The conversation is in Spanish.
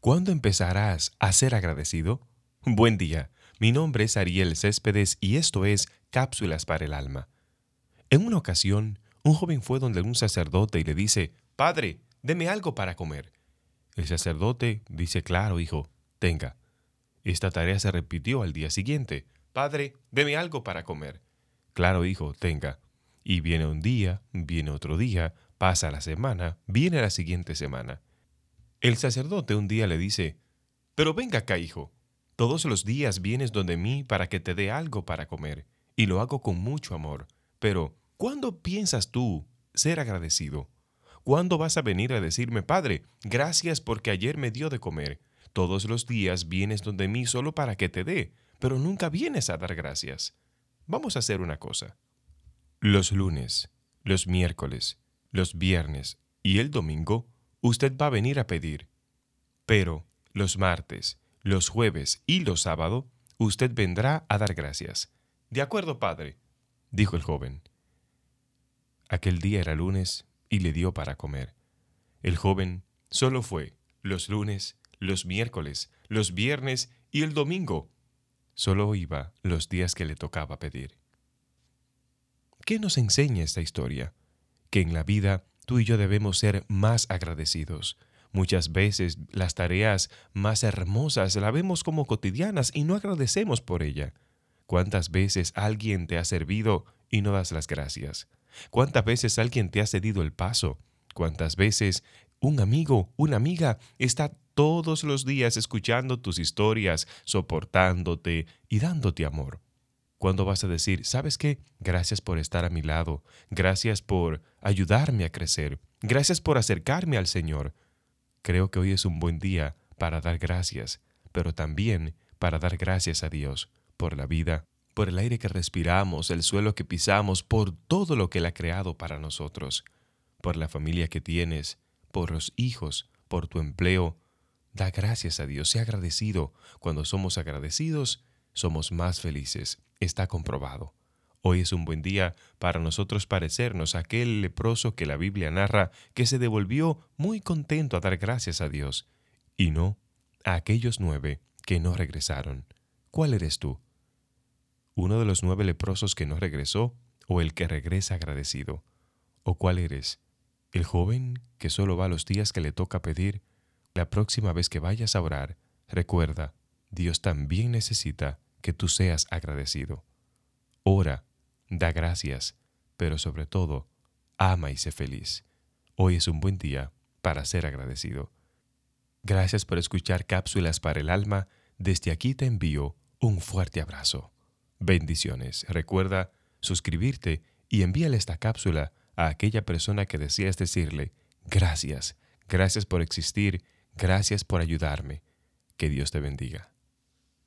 ¿Cuándo empezarás a ser agradecido? Buen día, mi nombre es Ariel Céspedes y esto es Cápsulas para el Alma. En una ocasión, un joven fue donde un sacerdote y le dice, Padre, deme algo para comer. El sacerdote dice, claro, hijo, tenga. Esta tarea se repitió al día siguiente. Padre, deme algo para comer. Claro, hijo, tenga. Y viene un día, viene otro día, pasa la semana, viene la siguiente semana. El sacerdote un día le dice, Pero venga acá, hijo. Todos los días vienes donde mí para que te dé algo para comer, y lo hago con mucho amor. Pero, ¿cuándo piensas tú ser agradecido? ¿Cuándo vas a venir a decirme, Padre, gracias porque ayer me dio de comer? Todos los días vienes donde mí solo para que te dé, pero nunca vienes a dar gracias. Vamos a hacer una cosa. Los lunes, los miércoles, los viernes y el domingo, usted va a venir a pedir. Pero los martes, los jueves y los sábados, usted vendrá a dar gracias. De acuerdo, padre, dijo el joven. Aquel día era lunes y le dio para comer. El joven solo fue los lunes, los miércoles, los viernes y el domingo. Solo iba los días que le tocaba pedir. ¿Qué nos enseña esta historia? Que en la vida tú y yo debemos ser más agradecidos. Muchas veces las tareas más hermosas las vemos como cotidianas y no agradecemos por ella. ¿Cuántas veces alguien te ha servido y no das las gracias? ¿Cuántas veces alguien te ha cedido el paso? ¿Cuántas veces un amigo, una amiga está todos los días escuchando tus historias, soportándote y dándote amor? ¿Cuándo vas a decir, sabes qué? Gracias por estar a mi lado, gracias por ayudarme a crecer, gracias por acercarme al Señor? Creo que hoy es un buen día para dar gracias, pero también para dar gracias a Dios por la vida, por el aire que respiramos, el suelo que pisamos, por todo lo que Él ha creado para nosotros, por la familia que tienes, por los hijos, por tu empleo. Da gracias a Dios, sea agradecido. Cuando somos agradecidos, somos más felices está comprobado. Hoy es un buen día para nosotros parecernos a aquel leproso que la Biblia narra que se devolvió muy contento a dar gracias a Dios, y no a aquellos nueve que no regresaron. ¿Cuál eres tú? ¿Uno de los nueve leprosos que no regresó o el que regresa agradecido? ¿O cuál eres? ¿El joven que solo va los días que le toca pedir? La próxima vez que vayas a orar, recuerda, Dios también necesita que tú seas agradecido. Ora, da gracias, pero sobre todo, ama y sé feliz. Hoy es un buen día para ser agradecido. Gracias por escuchar cápsulas para el alma. Desde aquí te envío un fuerte abrazo. Bendiciones. Recuerda suscribirte y envíale esta cápsula a aquella persona que deseas decirle gracias, gracias por existir, gracias por ayudarme. Que Dios te bendiga.